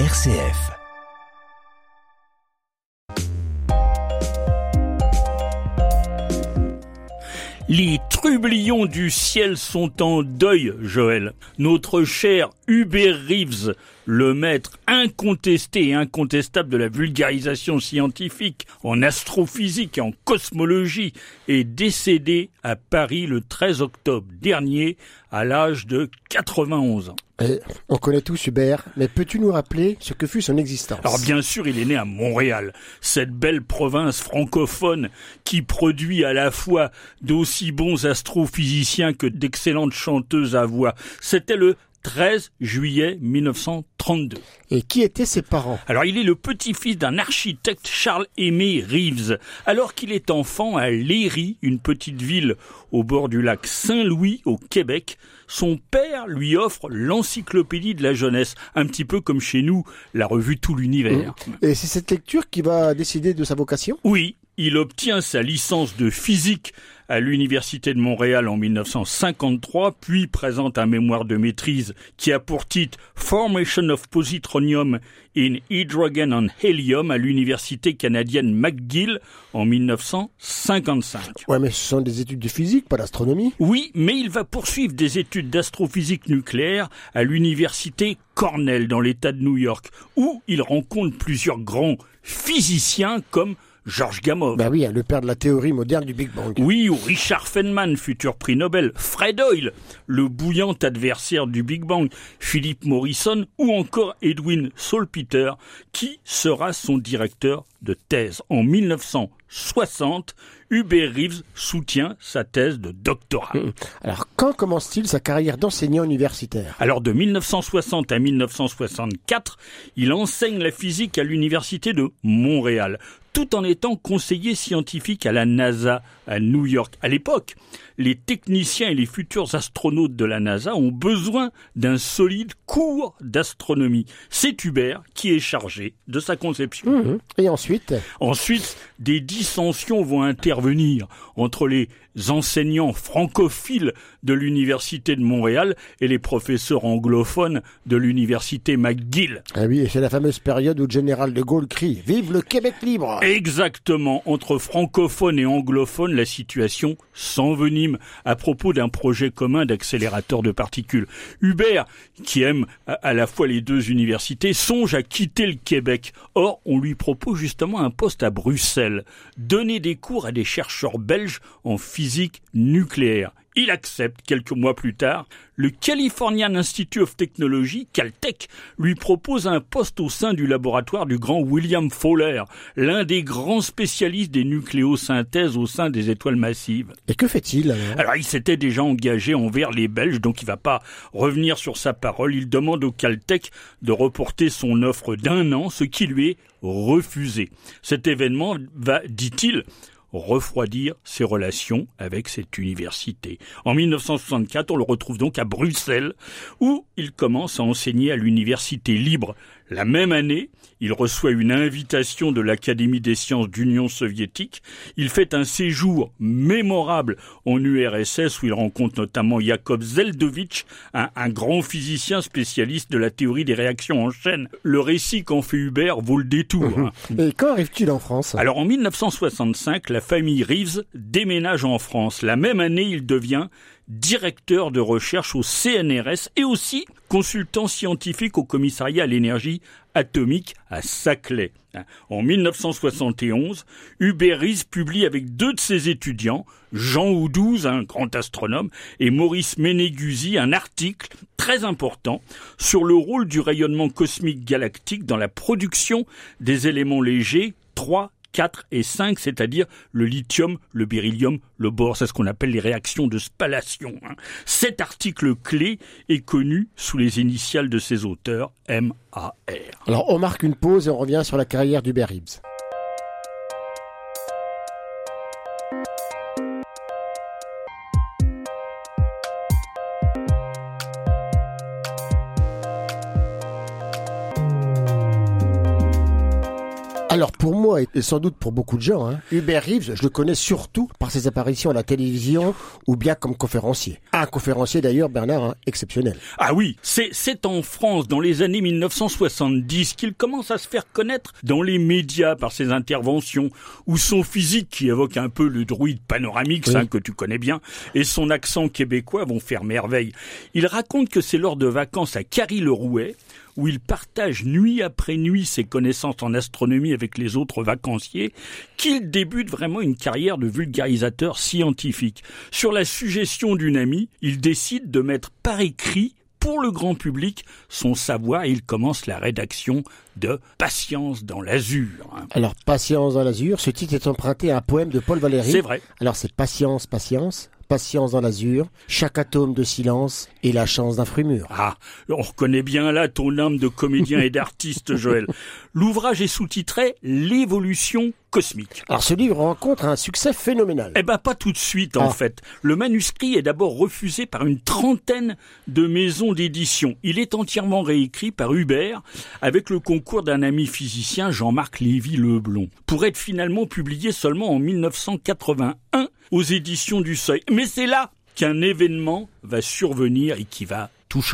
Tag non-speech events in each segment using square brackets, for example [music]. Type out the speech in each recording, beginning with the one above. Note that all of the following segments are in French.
RCF. Les trublions du ciel sont en deuil, Joël. Notre cher Hubert Reeves, le maître incontesté et incontestable de la vulgarisation scientifique en astrophysique et en cosmologie, est décédé à Paris le 13 octobre dernier à l'âge de 91 ans. Eh, on connaît tous Hubert, mais peux-tu nous rappeler ce que fut son existence? Alors bien sûr, il est né à Montréal, cette belle province francophone qui produit à la fois d'aussi bons astrophysiciens que d'excellentes chanteuses à voix. C'était le 13 juillet 1932. Et qui étaient ses parents? Alors il est le petit-fils d'un architecte Charles-Aimé Reeves. Alors qu'il est enfant à Léry, une petite ville au bord du lac Saint-Louis au Québec, son père lui offre l'encyclopédie de la jeunesse, un petit peu comme chez nous la revue Tout l'univers. Et c'est cette lecture qui va décider de sa vocation? Oui, il obtient sa licence de physique à l'Université de Montréal en 1953, puis présente un mémoire de maîtrise qui a pour titre Formation of Positronium in Hydrogen and Helium à l'Université canadienne McGill en 1955. Ouais, mais ce sont des études de physique, pas d'astronomie. Oui, mais il va poursuivre des études d'astrophysique nucléaire à l'Université Cornell dans l'État de New York, où il rencontre plusieurs grands physiciens comme Georges Gamow. Bah oui, le père de la théorie moderne du Big Bang. Oui, ou Richard Feynman, futur prix Nobel, Fred Hoyle, le bouillant adversaire du Big Bang, Philippe Morrison ou encore Edwin Salpeter, qui sera son directeur de thèse. En 1960, Hubert Reeves soutient sa thèse de doctorat. Hum. Alors, quand commence-t-il sa carrière d'enseignant universitaire? Alors, de 1960 à 1964, il enseigne la physique à l'Université de Montréal tout en étant conseiller scientifique à la NASA à New York. À l'époque, les techniciens et les futurs astronautes de la NASA ont besoin d'un solide cours d'astronomie. C'est Hubert qui est chargé de sa conception. Mmh. Et ensuite Ensuite, des dissensions vont intervenir entre les enseignants francophiles de l'Université de Montréal et les professeurs anglophones de l'Université McGill. Ah oui, c'est la fameuse période où le général de Gaulle crie « Vive le Québec libre !» Exactement, entre francophones et anglophones, la situation s'envenime à propos d'un projet commun d'accélérateur de particules. Hubert, qui aime à la fois les deux universités, songe à quitter le Québec. Or, on lui propose justement un poste à Bruxelles, donner des cours à des chercheurs belges en physique nucléaire. Il accepte quelques mois plus tard. Le Californian Institute of Technology, Caltech, lui propose un poste au sein du laboratoire du grand William Fowler, l'un des grands spécialistes des nucléosynthèses au sein des étoiles massives. Et que fait-il alors? Alors il s'était déjà engagé envers les Belges, donc il va pas revenir sur sa parole. Il demande au Caltech de reporter son offre d'un an, ce qui lui est refusé. Cet événement va, dit-il, refroidir ses relations avec cette université. En 1964, on le retrouve donc à Bruxelles, où il commence à enseigner à l'université libre. La même année, il reçoit une invitation de l'Académie des sciences d'Union soviétique. Il fait un séjour mémorable en URSS où il rencontre notamment Jakob Zeldovich, un, un grand physicien spécialiste de la théorie des réactions en chaîne. Le récit qu'en fait Hubert vaut le détour. hein. [laughs] Et quand arrive-t-il en France? Alors en 1965, la famille Reeves déménage en France. La même année, il devient directeur de recherche au CNRS et aussi consultant scientifique au commissariat à l'énergie atomique à Saclay. En 1971, Hubert Reeves publie avec deux de ses étudiants, Jean Oudouze, un grand astronome, et Maurice Ménéguzi, un article très important sur le rôle du rayonnement cosmique galactique dans la production des éléments légers 3 4 et 5, c'est-à-dire le lithium, le beryllium, le bore, c'est ce qu'on appelle les réactions de spallation. hein. Cet article clé est connu sous les initiales de ses auteurs, MAR. Alors on marque une pause et on revient sur la carrière d'Hubert Reeves. Alors pour moi, et sans doute pour beaucoup de gens, hein, Hubert Reeves, je le connais surtout par ses apparitions à la télévision ou bien comme conférencier. Un conférencier d'ailleurs, Bernard, hein, exceptionnel. Ah oui, c'est en France, dans les années 1970, qu'il commence à se faire connaître dans les médias par ses interventions, ou son physique qui évoque un peu le druide panoramique, ça que tu connais bien, et son accent québécois vont faire merveille. Il raconte que c'est lors de vacances à Carry-le-Rouet, où il partage nuit après nuit ses connaissances en astronomie avec les autres vacanciers, qu'il débute vraiment une carrière de vulgarisateur scientifique. Sur la suggestion d'une amie, il décide de mettre par écrit pour le grand public son savoir et il commence la rédaction de Patience dans l'azur. Alors Patience dans l'azur, ce titre est emprunté à un poème de Paul Valéry. C'est vrai. Alors c'est Patience, Patience, patience dans l'azur, chaque atome de silence et la chance d'un fruit mûr. Ah, on reconnaît bien là ton âme de comédien et d'artiste, [laughs] Joël. L'ouvrage est sous-titré L'évolution cosmique. Alors ce livre rencontre un succès phénoménal. Eh ben pas tout de suite en ah. fait. Le manuscrit est d'abord refusé par une trentaine de maisons d'édition. Il est entièrement réécrit par Hubert avec le concours d'un ami physicien Jean-Marc Lévy-Leblon pour être finalement publié seulement en 1981 aux éditions du Seuil. Mais c'est là qu'un événement va survenir et qui va tout.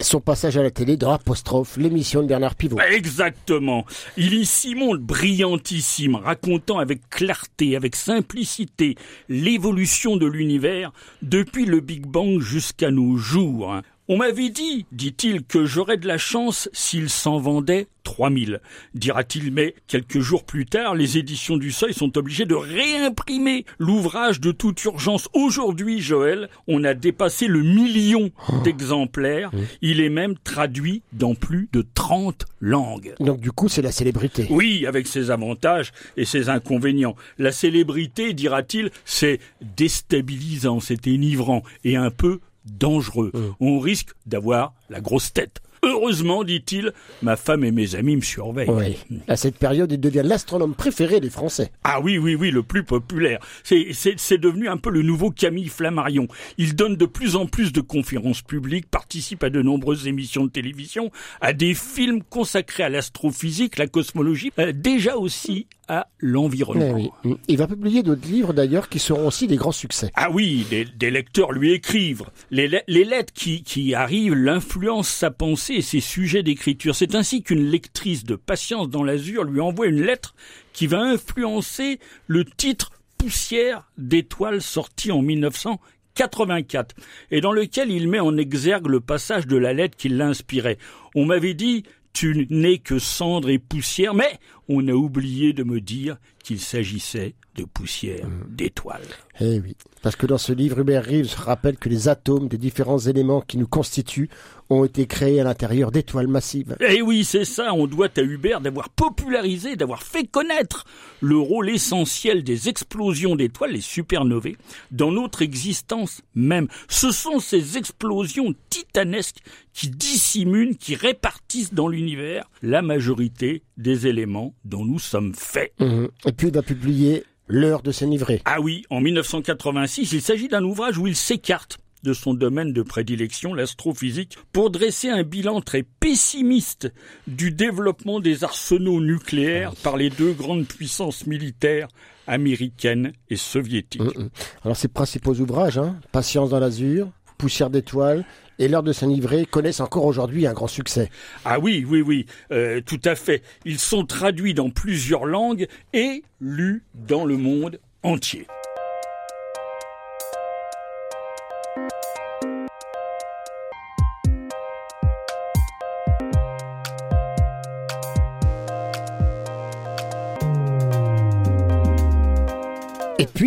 Son passage à la télé dans Apostrophe, l'émission de Bernard Pivot. Exactement. Il y s'y montre brillantissime, racontant avec clarté, avec simplicité, l'évolution de l'univers depuis le Big Bang jusqu'à nos jours. On m'avait dit, dit-il, que j'aurais de la chance s'il s'en vendait 3000. Dira-t-il, mais quelques jours plus tard, les éditions du Seuil sont obligées de réimprimer l'ouvrage de toute urgence. Aujourd'hui, Joël, on a dépassé le million oh. d'exemplaires. Il est même traduit dans plus de 30 langues. Donc du coup, c'est la célébrité. Oui, avec ses avantages et ses inconvénients. La célébrité, dira-t-il, c'est déstabilisant, c'est énivrant et un peu dangereux. Mmh. On risque d'avoir la grosse tête. Heureusement, dit-il, ma femme et mes amis me surveillent. À cette période, il devient l'astronome préféré des Français. Ah oui, oui, oui, le plus populaire. C'est devenu un peu le nouveau Camille Flammarion. Il donne de plus en plus de conférences publiques, participe à de nombreuses émissions de télévision, à des films consacrés à l'astrophysique, la cosmologie, euh, déjà aussi à l'environnement. Eh il va publier d'autres livres d'ailleurs qui seront aussi des grands succès. Ah oui, des, lecteurs lui écrivent. Les, lettres qui, qui arrivent l'influencent sa pensée et ses sujets d'écriture. C'est ainsi qu'une lectrice de Patience dans l'Azur lui envoie une lettre qui va influencer le titre Poussière d'étoiles sorti en 1984 et dans lequel il met en exergue le passage de la lettre qui l'inspirait. On m'avait dit tu n'es que cendre et poussière, mais on a oublié de me dire qu'il s'agissait de poussière, mmh. d'étoiles. Eh oui, parce que dans ce livre, Hubert Reeves rappelle que les atomes des différents éléments qui nous constituent ont été créés à l'intérieur d'étoiles massives. Eh oui, c'est ça, on doit à Hubert d'avoir popularisé, d'avoir fait connaître le rôle essentiel des explosions d'étoiles, les supernovae, dans notre existence même. Ce sont ces explosions titanesques qui dissimulent, qui répartissent dans l'univers la majorité des éléments dont nous sommes faits. Mmh. Et puis il va publier L'heure de s'enivrer. Ah oui, en 1986, il s'agit d'un ouvrage où il s'écarte de son domaine de prédilection, l'astrophysique, pour dresser un bilan très pessimiste du développement des arsenaux nucléaires par les deux grandes puissances militaires américaines et soviétiques. Mm. Alors ses principaux ouvrages, hein, Patience dans l'azur, Poussière d'étoiles et L'heure de s'enivrer connaissent encore aujourd'hui un grand succès. Ah oui, oui, oui, euh, tout à fait. Ils sont traduits dans plusieurs langues et lus dans le monde entier.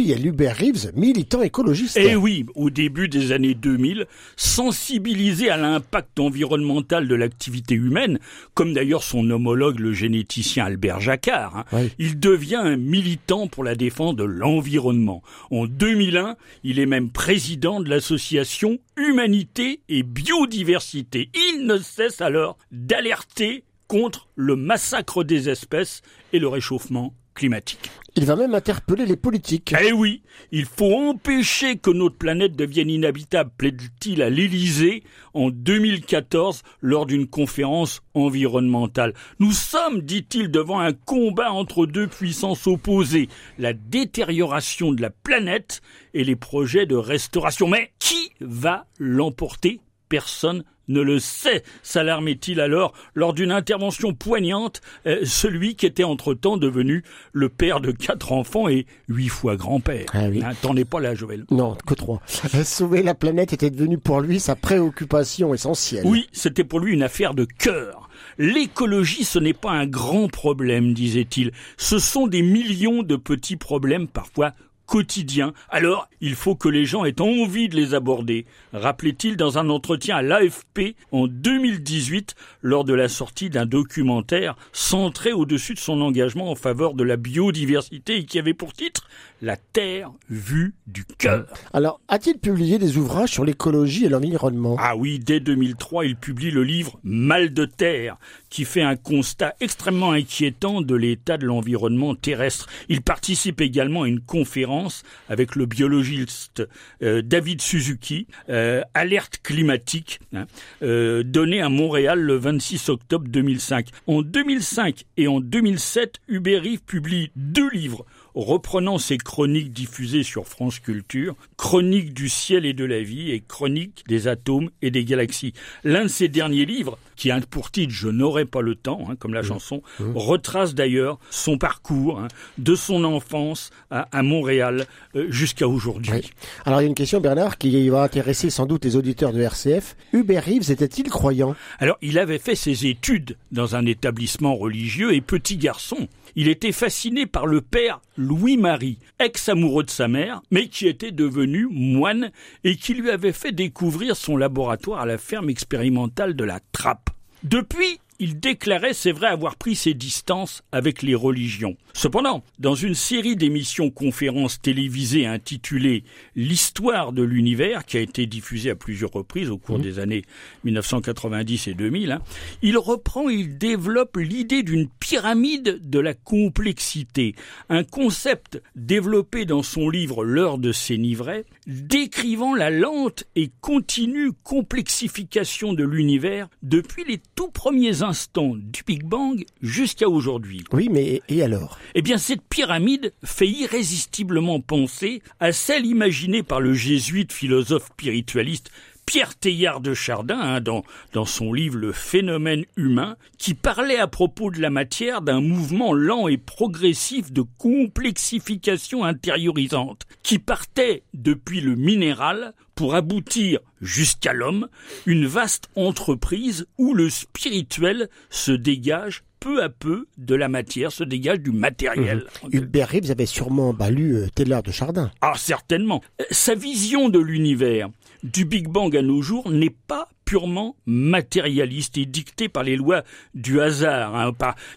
Y a Hubert Reeves, militant écologiste. Eh oui, au début des années 2000, sensibilisé à l'impact environnemental de l'activité humaine, comme d'ailleurs son homologue le généticien Albert Jacquard, hein, il devient un militant pour la défense de l'environnement. En 2001, il est même président de l'association Humanité et Biodiversité. Il ne cesse alors d'alerter contre le massacre des espèces et le réchauffement climatique. Il va même interpeller les politiques. Eh oui, il faut empêcher que notre planète devienne inhabitable, plaide-t-il à l'Élysée en 2014 lors d'une conférence environnementale. Nous sommes, dit-il, devant un combat entre deux puissances opposées, la détérioration de la planète et les projets de restauration. Mais qui va l'emporter? Personne ne le sait, s'alarmait-il alors lors d'une intervention poignante, euh, celui qui était entre-temps devenu le père de quatre enfants et huit fois grand-père? Ah oui. N'attendez pas là, Joël. Non, que trois. Sauver la planète était devenu pour lui sa préoccupation essentielle. Oui, c'était pour lui une affaire de cœur. L'écologie, ce n'est pas un grand problème, disait-il. Ce sont des millions de petits problèmes, parfois quotidien. Alors, il faut que les gens aient envie de les aborder, rappelait-il dans un entretien à l'AFP en 2018 lors de la sortie d'un documentaire centré au-dessus de son engagement en faveur de la biodiversité et qui avait pour titre La Terre vue du cœur. Alors, a-t-il publié des ouvrages sur l'écologie et l'environnement? Ah oui, dès 2003, il publie le livre Mal de terre, qui fait un constat extrêmement inquiétant de l'état de l'environnement terrestre. Il participe également à une conférence avec le biologiste euh, David Suzuki, euh, Alerte climatique, hein, euh, donnée à Montréal le 26 octobre 2005. En 2005 et en 2007, Hubert Reeve publie deux livres reprenant ses chroniques diffusées sur France Culture, Chroniques du ciel et de la vie et Chroniques des atomes et des galaxies. L'un de ces derniers livres, qui a pour titre Je n'aurai pas le temps, hein, comme la mmh. chanson, mmh. retrace d'ailleurs son parcours hein, de son enfance à, Montréal euh, jusqu'à aujourd'hui. Alors il y a une question, Bernard, qui va intéresser sans doute les auditeurs de RCF. Hubert Reeves était-il croyant? Alors il avait fait ses études dans un établissement religieux et petit garçon. Il était fasciné par le père Louis-Marie, ex-amoureux de sa mère, mais qui était devenu moine et qui lui avait fait découvrir son laboratoire à la ferme expérimentale de la Trappe. Depuis, il déclarait, c'est vrai, avoir pris ses distances avec les religions. Cependant, dans une série d'émissions conférences télévisées intitulée L'histoire de l'univers, qui a été diffusée à plusieurs reprises au cours mmh. des années 1990 et 2000, hein, il reprend, il développe l'idée d'une pyramide de la complexité, un concept développé dans son livre L'heure de Sénivray, décrivant la lente et continue complexification de l'univers depuis les tout premiers du Big Bang jusqu'à aujourd'hui. Oui, mais et alors? Eh bien, cette pyramide fait irrésistiblement penser à celle imaginée par le jésuite philosophe spiritualiste Pierre Teilhard de Chardin, hein, dans, dans son livre Le phénomène humain, qui parlait à propos de la matière d'un mouvement lent et progressif de complexification intériorisante, qui partait depuis le minéral pour aboutir jusqu'à l'homme, une vaste entreprise où le spirituel se dégage peu à peu de la matière, se dégage du matériel. Mmh. Hubert Reeves avait sûrement bah, lu euh, Taylor de Chardin. Ah, certainement. Sa vision de l'univers, du Big Bang à nos jours, n'est pas purement matérialiste et dicté par les lois du hasard, hein,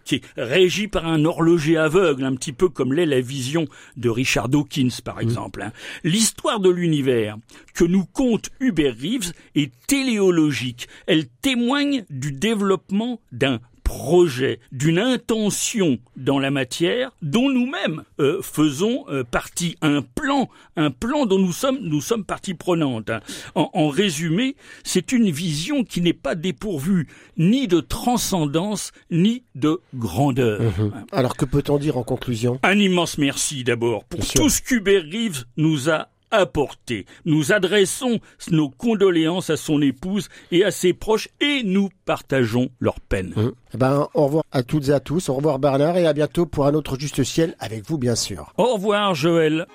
qui est régi par un horloger aveugle, un petit peu comme l'est la vision de Richard Dawkins, par mmh. exemple. Hein. L'histoire de l'univers que nous compte Hubert Reeves est téléologique. Elle témoigne du développement d'un projet, d'une intention dans la matière dont nous-mêmes euh, faisons euh, partie, un plan, un plan dont nous sommes, nous sommes partie prenante. Hein. En, résumé, c'est une vision qui n'est pas dépourvue ni de transcendance ni de grandeur. Mhm. Alors que peut-on dire en conclusion? Un immense merci d'abord pour tout ce qu'Hubert Reeves nous a apporté. Nous adressons nos condoléances à son épouse et à ses proches et nous partageons leur peine. Mmh. Eh ben, au revoir à toutes et à tous. Au revoir Bernard et à bientôt pour un autre Juste Ciel avec vous bien sûr. Au revoir Joël.